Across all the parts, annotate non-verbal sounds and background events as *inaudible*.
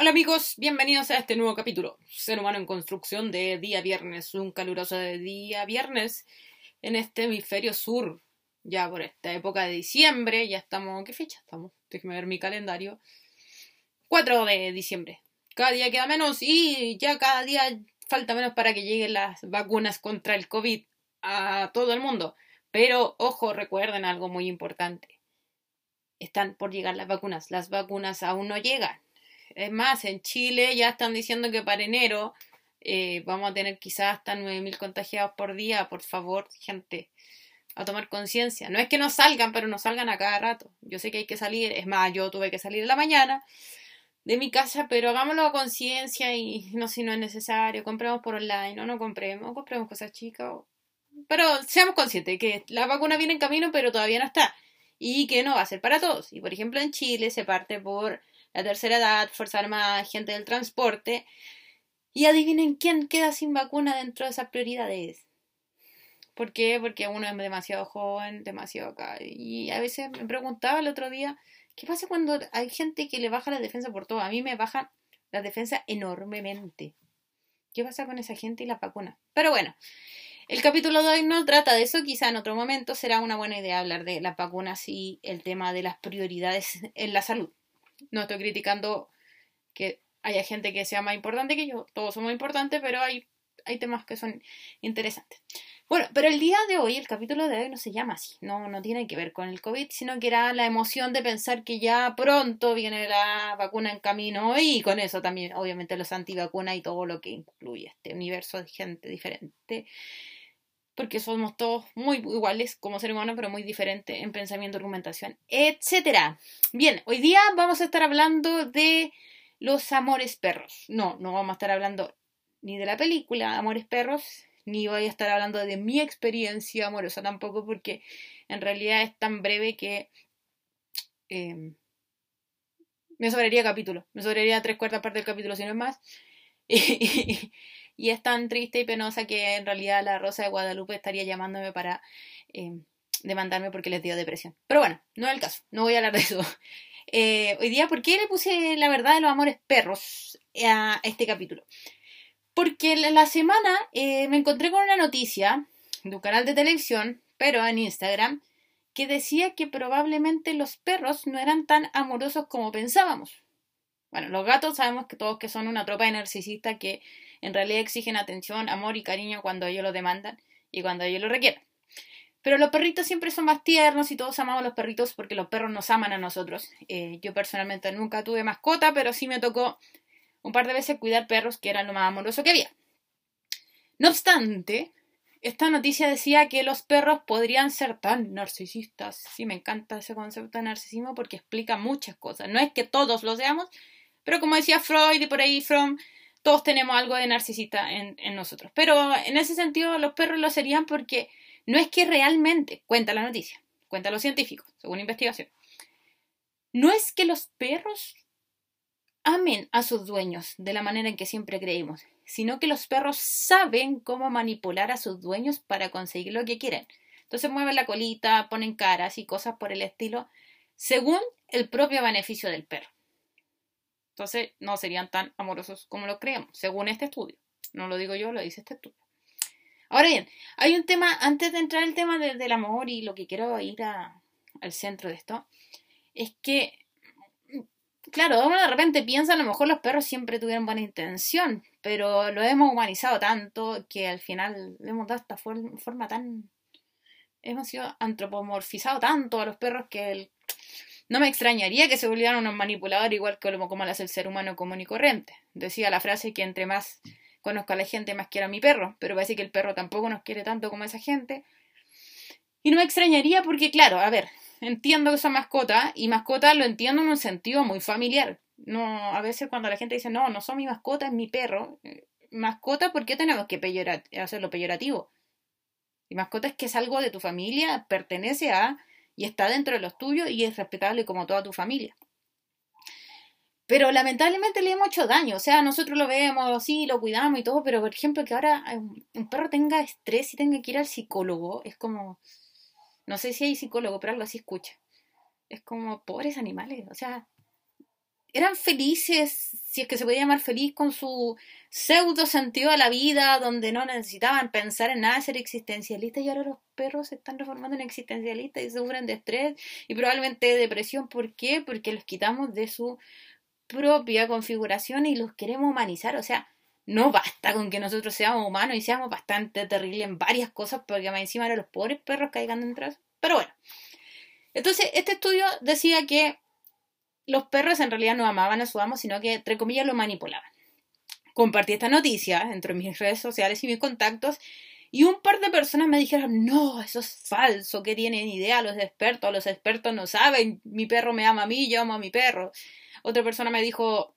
Hola amigos, bienvenidos a este nuevo capítulo. Ser humano en construcción de día viernes, un caluroso de día viernes en este hemisferio sur. Ya por esta época de diciembre, ya estamos. ¿Qué fecha estamos? Déjenme ver mi calendario. 4 de diciembre. Cada día queda menos y ya cada día falta menos para que lleguen las vacunas contra el COVID a todo el mundo. Pero ojo, recuerden algo muy importante. Están por llegar las vacunas. Las vacunas aún no llegan. Es más, en Chile ya están diciendo que para enero eh, vamos a tener quizás hasta 9.000 contagiados por día. Por favor, gente, a tomar conciencia. No es que no salgan, pero no salgan a cada rato. Yo sé que hay que salir. Es más, yo tuve que salir en la mañana de mi casa, pero hagámoslo a conciencia y no si no es necesario. Compremos por online o no compremos. Compremos cosas chicas. Pero seamos conscientes que la vacuna viene en camino, pero todavía no está. Y que no va a ser para todos. Y por ejemplo, en Chile se parte por la tercera edad, Fuerza Armada, gente del transporte. Y adivinen quién queda sin vacuna dentro de esas prioridades. ¿Por qué? Porque uno es demasiado joven, demasiado acá. Y a veces me preguntaba el otro día, ¿qué pasa cuando hay gente que le baja la defensa por todo? A mí me baja la defensa enormemente. ¿Qué pasa con esa gente y la vacuna? Pero bueno, el capítulo de hoy no trata de eso, quizá en otro momento será una buena idea hablar de las vacunas y el tema de las prioridades en la salud. No estoy criticando que haya gente que sea más importante que yo, todos somos importantes, pero hay, hay temas que son interesantes. Bueno, pero el día de hoy, el capítulo de hoy no se llama así, no, no tiene que ver con el COVID, sino que era la emoción de pensar que ya pronto viene la vacuna en camino y con eso también, obviamente, los antivacunas y todo lo que incluye este universo de gente diferente porque somos todos muy iguales como seres humanos, pero muy diferentes en pensamiento, argumentación, etcétera. Bien, hoy día vamos a estar hablando de los amores perros. No, no vamos a estar hablando ni de la película Amores Perros, ni voy a estar hablando de mi experiencia amorosa tampoco, porque en realidad es tan breve que eh, me sobraría capítulo, me sobraría tres cuartas partes del capítulo si no es más. *laughs* y es tan triste y penosa que en realidad la Rosa de Guadalupe estaría llamándome para eh, demandarme porque les dio depresión. Pero bueno, no es el caso, no voy a hablar de eso. *laughs* Eh, hoy día, ¿por qué le puse la verdad de los amores perros a este capítulo? Porque la semana eh, me encontré con una noticia de un canal de televisión, pero en Instagram, que decía que probablemente los perros no eran tan amorosos como pensábamos. Bueno, los gatos sabemos que todos que son una tropa de narcisistas que en realidad exigen atención, amor y cariño cuando ellos lo demandan y cuando ellos lo requieren. Pero los perritos siempre son más tiernos y todos amamos a los perritos porque los perros nos aman a nosotros. Eh, yo personalmente nunca tuve mascota, pero sí me tocó un par de veces cuidar perros que eran lo más amoroso que había. No obstante, esta noticia decía que los perros podrían ser tan narcisistas. Sí, me encanta ese concepto de narcisismo porque explica muchas cosas. No es que todos lo seamos, pero como decía Freud y por ahí From, todos tenemos algo de narcisista en, nosotros. Pero en ese sentido los perros lo serían porque no es que realmente, cuenta la noticia, cuenta los científicos, según investigación, no es que los perros amen a sus dueños de la manera en que siempre creímos, sino que los perros saben cómo manipular a sus dueños para conseguir lo que quieren. Entonces mueven la colita, ponen caras y cosas por el estilo, según el propio beneficio del perro. Entonces no serían tan amorosos como lo creemos, según este estudio. No lo digo yo, lo dice este estudio. Ahora bien, hay un tema, antes de entrar el tema del amor y lo que quiero ir al centro de esto, es que, claro, uno de repente piensa, a lo mejor los perros siempre tuvieron buena intención, pero lo hemos humanizado tanto que al final le hemos dado esta forma tan... Hemos sido antropomorfizado tanto a los perros que el no me extrañaría que se volvieran unos manipuladores igual que como, lo hace el ser humano común y corriente. Decía la frase que entre más conozco a la gente, más quiero a mi perro, pero parece que el perro tampoco nos quiere tanto como esa gente. Y no me extrañaría porque, claro, a ver, entiendo que son mascota y mascota lo entiendo en un sentido muy familiar. No, a veces cuando la gente dice, no, no son mi mascota, es mi perro. Eh, mascota, ¿por qué tenemos que hacerlo peyorativo? Y mascota es que es algo de tu familia, pertenece a y está dentro de los tuyos y es respetable como toda tu familia. Pero lamentablemente le hemos hecho daño, o sea, nosotros lo vemos, sí, lo cuidamos y todo, pero por ejemplo que ahora un perro tenga estrés y tenga que ir al psicólogo, es como, no sé si hay psicólogo, pero algo así escucha. Es como, pobres animales, o sea, eran felices, si es que se podía llamar feliz con su pseudo sentido de la vida, donde no necesitaban pensar en nada, ser existencialistas, y ahora los perros se están transformando en existencialistas y sufren de estrés y probablemente de depresión. ¿Por qué? Porque los quitamos de su propia configuración y los queremos humanizar. O sea, no basta con que nosotros seamos humanos y seamos bastante terribles en varias cosas, porque más encima de los pobres perros caigan dentro. Pero bueno. Entonces, este estudio decía que los perros en realidad no amaban a su amo, sino que, entre comillas, lo manipulaban. Compartí esta noticia entre mis redes sociales y mis contactos y un par de personas me dijeron, no, eso es falso, que tienen idea los expertos, los expertos no saben, mi perro me ama a mí, yo amo a mi perro. Otra persona me dijo,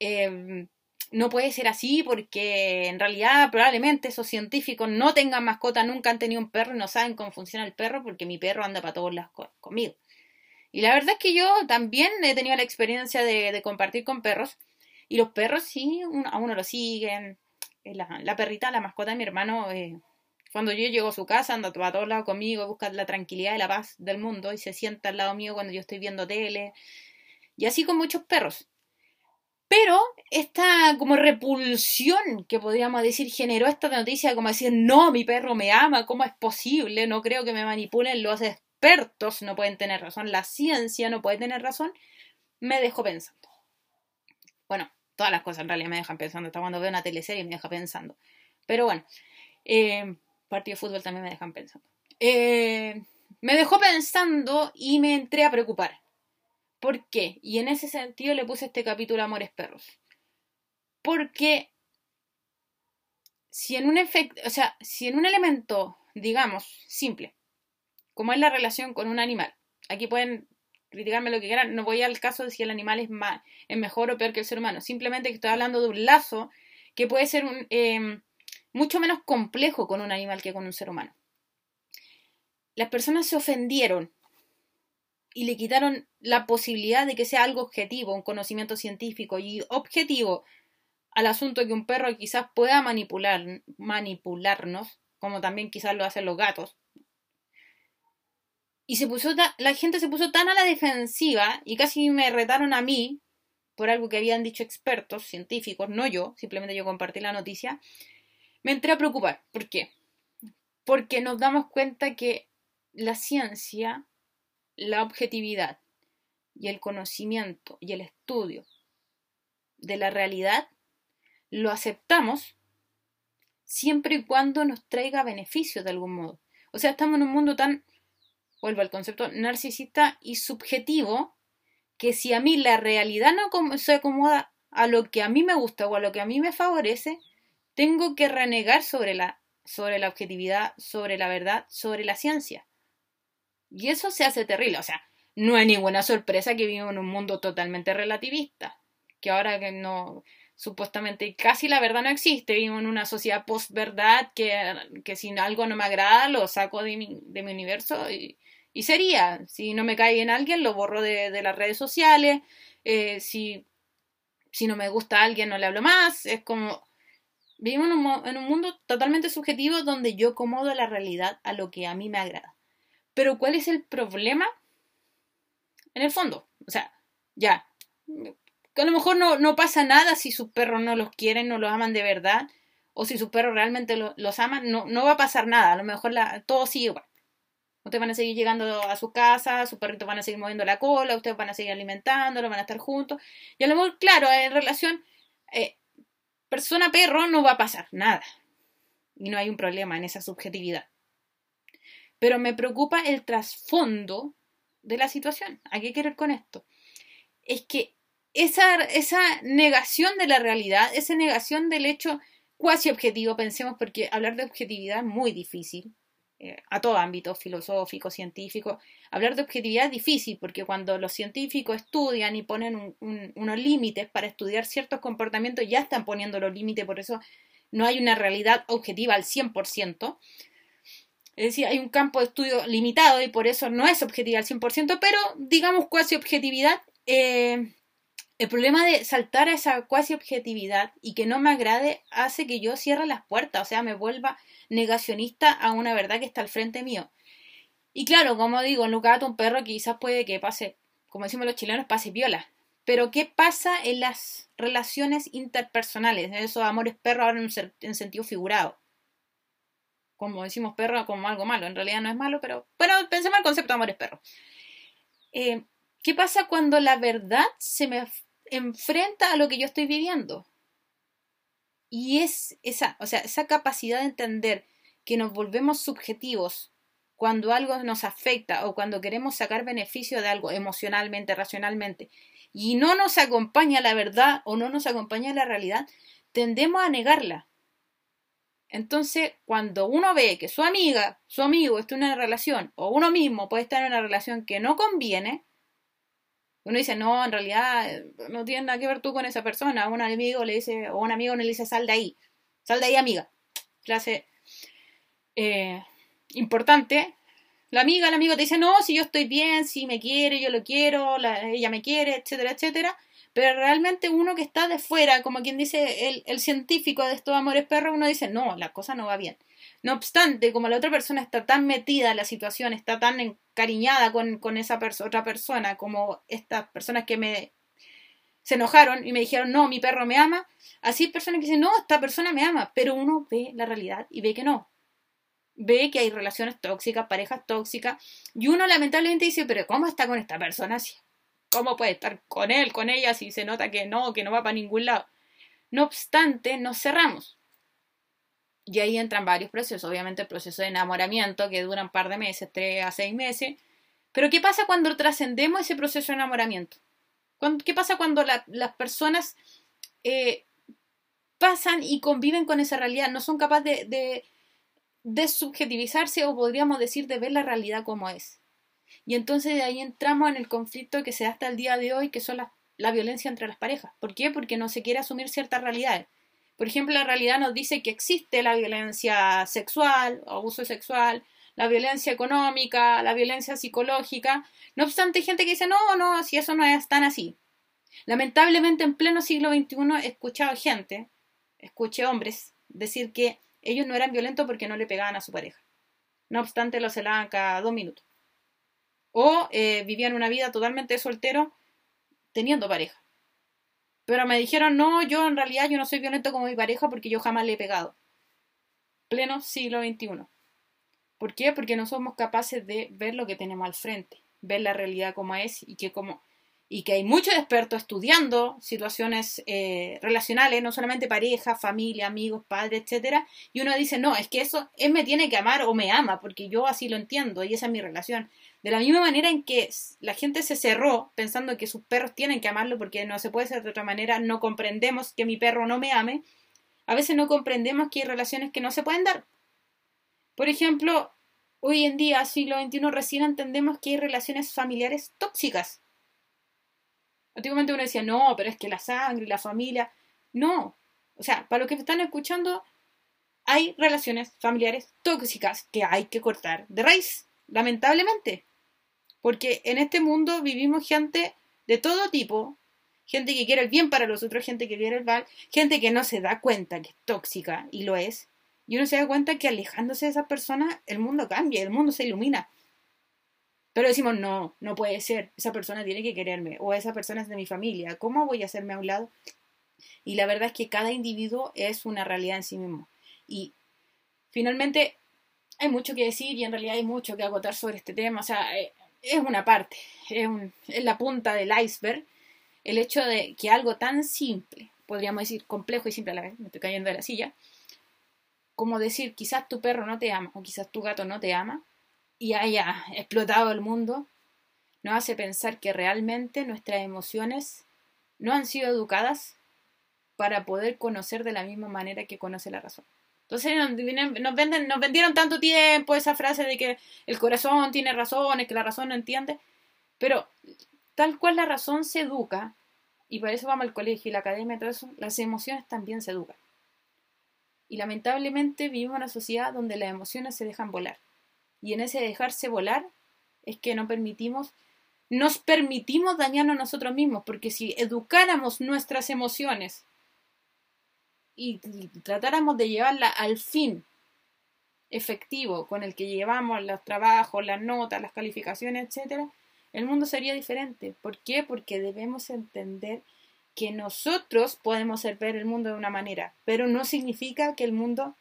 eh, no puede ser así porque en realidad probablemente esos científicos no tengan mascota, nunca han tenido un perro y no saben cómo funciona el perro porque mi perro anda para todos lados conmigo. Y la verdad es que yo también he tenido la experiencia de, compartir con perros. Y los perros sí, a uno lo siguen. Eh, la, perrita, la mascota de mi hermano, eh, cuando yo llego a su casa, anda a todos lados conmigo, busca la tranquilidad y la paz del mundo y se sienta al lado mío cuando yo estoy viendo tele. Y así con muchos perros. Pero esta como repulsión que podríamos decir generó esta noticia como decir, no, mi perro me ama, ¿cómo es posible? No creo que me manipulen los expertos no pueden tener razón, la ciencia no puede tener razón, me dejó pensando. Bueno, todas las cosas en realidad me dejan pensando, hasta cuando veo una teleserie me deja pensando. Pero bueno, eh, partido de fútbol también me dejan pensando. Eh, me dejó pensando y me entré a preocupar. ¿Por qué? Y en ese sentido le puse este capítulo Amores Perros. Porque si en un efecto, o sea, si en un elemento, digamos, simple, como es la relación con un animal. Aquí pueden criticarme lo que quieran, no voy al caso de si el animal es, más, es mejor o peor que el ser humano, simplemente que estoy hablando de un lazo que puede ser em, mucho menos complejo con un animal que con un ser humano. Las personas se ofendieron y le quitaron la posibilidad de que sea algo objetivo, un conocimiento científico y objetivo al asunto que un perro quizás pueda manipular, manipularnos, como también quizás lo hacen los gatos, y se puso la gente se puso tan a la defensiva y casi me retaron a mí por algo que habían dicho expertos científicos, no yo, simplemente yo compartí la noticia. Me entré a preocupar. ¿Por qué? Porque nos damos cuenta que la ciencia, la objetividad y el conocimiento y el estudio de la realidad lo aceptamos siempre y cuando nos traiga beneficios de algún modo. O sea, estamos en un mundo tan vuelvo al concepto narcisista y subjetivo, que si a mí la realidad no se acomoda a lo que a mí me gusta o a lo que a mí me favorece, tengo que renegar sobre la, sobre la objetividad, sobre la verdad, sobre la ciencia. Y eso se hace terrible. O sea, no hay ninguna sorpresa que vivimos en un mundo totalmente relativista. Que ahora que no, supuestamente casi la verdad no existe. Vivimos en una sociedad post-verdad que, que si algo no me agrada lo saco de mi, de mi universo y, y sería, si no me cae bien alguien, lo borro de, las redes sociales. Eh, si, si no me gusta a alguien, no le hablo más. Es como. Vivimos en un, en un mundo totalmente subjetivo donde yo acomodo la realidad a lo que a mí me agrada. Pero ¿cuál es el problema? En el fondo. O sea, ya. Que a lo mejor no, no pasa nada si sus perros no los quieren, no los aman de verdad. O si sus perros realmente los aman, no, no va a pasar nada. A lo mejor todo sigue igual. Ustedes van a seguir llegando a su casa, sus perritos van a seguir moviendo la cola, ustedes van a seguir alimentándolo, van a estar juntos. Y a lo mejor, claro, en relación eh, persona-perro no va a pasar nada. Y no hay un problema en esa subjetividad. Pero me preocupa el trasfondo de la situación. ¿A qué quiero ir con esto? Es que esa, esa negación de la realidad, esa negación del hecho cuasi objetivo, pensemos, porque hablar de objetividad es muy difícil eh, a todo ámbito, filosófico, científico. Hablar de objetividad es difícil porque cuando los científicos estudian y ponen unos límites para estudiar ciertos comportamientos, ya están poniendo los límites, por eso no hay una realidad objetiva al 100%. Es decir, hay un campo de estudio limitado y por eso no es objetiva al 100%, pero digamos cuasi objetividad. Eh, el problema de saltar a esa cuasi objetividad y que no me agrade hace que yo cierre las puertas, o sea, me vuelva negacionista a una verdad que está al frente mío. Y claro, como digo, en lugar de un perro quizás puede que pase, como decimos los chilenos, pase viola. Pero ¿qué pasa en las relaciones interpersonales? Esos amores perros ahora en, sentido figurado. Como decimos perro como algo malo. En realidad no es malo, pero bueno, pensemos el concepto de amores perros. Eh, ¿Qué pasa cuando la verdad se me enfrenta a lo que yo estoy viviendo? Y es esa, o sea, esa capacidad de entender que nos volvemos subjetivos cuando algo nos afecta o cuando queremos sacar beneficio de algo emocionalmente, racionalmente, y no nos acompaña la verdad o no nos acompaña la realidad, tendemos a negarla. Entonces, cuando uno ve que su amiga, su amigo está en una relación, o uno mismo puede estar en una relación que no conviene, uno dice, no, en realidad no tiene nada que ver tú con esa persona. Un amigo le dice, o un amigo le dice, sal de ahí, sal de ahí, amiga. Clase eh, importante. La amiga, el amigo te dice, no, si yo estoy bien, si me quiere, yo lo quiero, ella me quiere, etcétera, etcétera. Pero realmente uno que está de fuera, como quien dice el, científico de estos amores perros, uno dice, no, la cosa no va bien. No obstante, como la otra persona está tan metida en la situación, está tan encariñada con, esa otra persona, como estas personas que me se enojaron y me dijeron, no, mi perro me ama, así personas que dicen, no, esta persona me ama, pero uno ve la realidad y ve que no. Ve que hay relaciones tóxicas, parejas tóxicas, y uno lamentablemente dice, pero ¿cómo está con esta persona? ¿Cómo puede estar con él, con ella, si se nota que no, que no va para ningún lado? No obstante, nos cerramos. Y ahí entran varios procesos, obviamente el proceso de enamoramiento que dura un par de meses, tres a seis meses. Pero ¿qué pasa cuando trascendemos ese proceso de enamoramiento? ¿Qué pasa cuando las personas eh, pasan y conviven con esa realidad? No son capaces de, de, subjetivizarse o podríamos decir de ver la realidad como es. Y entonces de ahí entramos en el conflicto que se da hasta el día de hoy, que son la violencia entre las parejas. ¿Por qué? Porque no se quiere asumir ciertas realidades. Por ejemplo, la realidad nos dice que existe la violencia sexual, abuso sexual, la violencia económica, la violencia psicológica. No obstante, hay gente que dice, no, no, si eso no es tan así. Lamentablemente, en pleno siglo XXI he escuchado gente, escuché hombres, decir que ellos no eran violentos porque no le pegaban a su pareja. No obstante, lo celaban cada dos minutos. O eh, vivían una vida totalmente soltero teniendo pareja. Pero me dijeron, no, yo en realidad yo no soy violento como mi pareja porque yo jamás le he pegado. Pleno siglo XXI. ¿Por qué? Porque no somos capaces de ver lo que tenemos al frente, ver la realidad como es y que como y que hay muchos expertos estudiando situaciones eh, relacionales, no solamente pareja, familia, amigos, padres, etcétera, y uno dice, no, es que eso, él me tiene que amar o me ama, porque yo así lo entiendo y esa es mi relación. De la misma manera en que la gente se cerró pensando que sus perros tienen que amarlo porque no se puede ser de otra manera, no comprendemos que mi perro no me ame, a veces no comprendemos que hay relaciones que no se pueden dar. Por ejemplo, hoy en día, siglo XXI, recién entendemos que hay relaciones familiares tóxicas. Antiguamente uno decía, no, pero es que la sangre, la familia. No. O sea, para los que están escuchando, hay relaciones familiares tóxicas que hay que cortar de raíz, lamentablemente. Porque en este mundo vivimos gente de todo tipo, gente que quiere el bien para los otros, gente que quiere el mal, gente que no se da cuenta que es tóxica y lo es, y uno se da cuenta que alejándose de esa persona el mundo cambia, el mundo se ilumina. Pero decimos, no, no puede ser, esa persona tiene que quererme, o esa persona es de mi familia, ¿cómo voy a hacerme a un lado? Y la verdad es que cada individuo es una realidad en sí mismo. Y finalmente hay mucho que decir y en realidad hay mucho que agotar sobre este tema. O sea, eh, es una parte, es, la punta del iceberg el hecho de que algo tan simple, podríamos decir complejo y simple a me estoy cayendo de la silla, como decir quizás tu perro no te ama o quizás tu gato no te ama y haya explotado el mundo, nos hace pensar que realmente nuestras emociones no han sido educadas para poder conocer de la misma manera que conoce la razón. Entonces nos, venden, vendieron tanto tiempo esa frase de que el corazón tiene razones, que la razón no entiende, pero tal cual la razón se educa, y por eso vamos al colegio y la academia y las emociones también se educan. Y lamentablemente vivimos en una sociedad donde las emociones se dejan volar. Y en ese dejarse volar es que no permitimos, nos permitimos dañarnos nosotros mismos, porque si educáramos nuestras emociones y tratáramos de llevarla al fin efectivo con el que llevamos los trabajos, las notas, las calificaciones, etcétera, el mundo sería diferente. ¿Por qué? Porque debemos entender que nosotros podemos ver el mundo de una manera, pero no significa que el mundo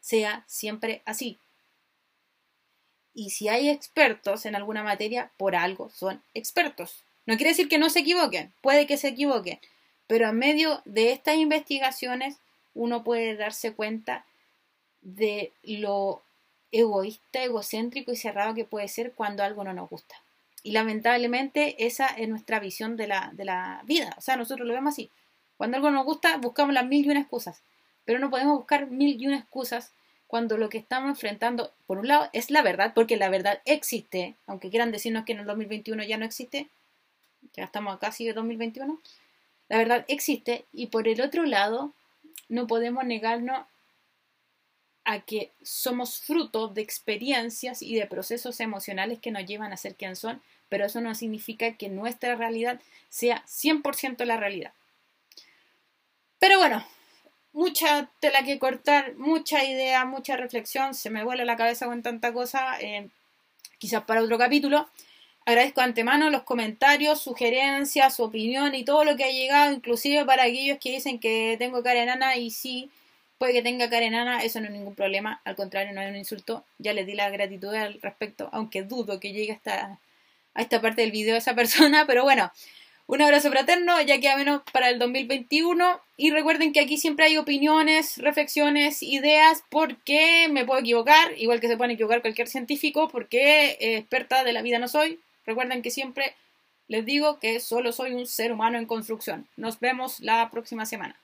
sea siempre así. Y si hay expertos en alguna materia, por algo son expertos. No quiere decir que no se equivoquen, puede que se equivoquen, pero en medio de estas investigaciones uno puede darse cuenta de lo egoísta, egocéntrico y cerrado que puede ser cuando algo no nos gusta. Y lamentablemente esa es nuestra visión de la, de la vida. O sea, nosotros lo vemos así. Cuando algo nos gusta, buscamos las mil y una excusas. Pero no podemos buscar mil y una excusas cuando lo que estamos enfrentando, por un lado, es la verdad, porque la verdad existe, aunque quieran decirnos que en el 2021 ya no existe, ya estamos casi en 2021, la verdad existe, y por el otro lado, no podemos negarnos a que somos fruto de experiencias y de procesos emocionales que nos llevan a ser quien son, pero eso no significa que nuestra realidad sea 100% la realidad. Pero bueno, mucha tela que cortar, mucha idea, mucha reflexión, se me vuela la cabeza con tanta cosa, eh, quizás para otro capítulo. Agradezco de antemano los comentarios, sugerencias, su opinión y todo lo que ha llegado, inclusive para aquellos que dicen que tengo cara enana y sí, puede que tenga cara enana, eso no es ningún problema, al contrario, no es un insulto, ya les di la gratitud al respecto, aunque dudo que llegue hasta a esta parte del video esa persona, *laughs* pero bueno, un abrazo fraterno, ya queda menos para el 2021. Y recuerden que aquí siempre hay opiniones, reflexiones, ideas, porque me puedo equivocar, igual que se puede equivocar cualquier científico, porque eh, experta de la vida no soy. Recuerden que siempre les digo que solo soy un ser humano en construcción. Nos vemos la próxima semana.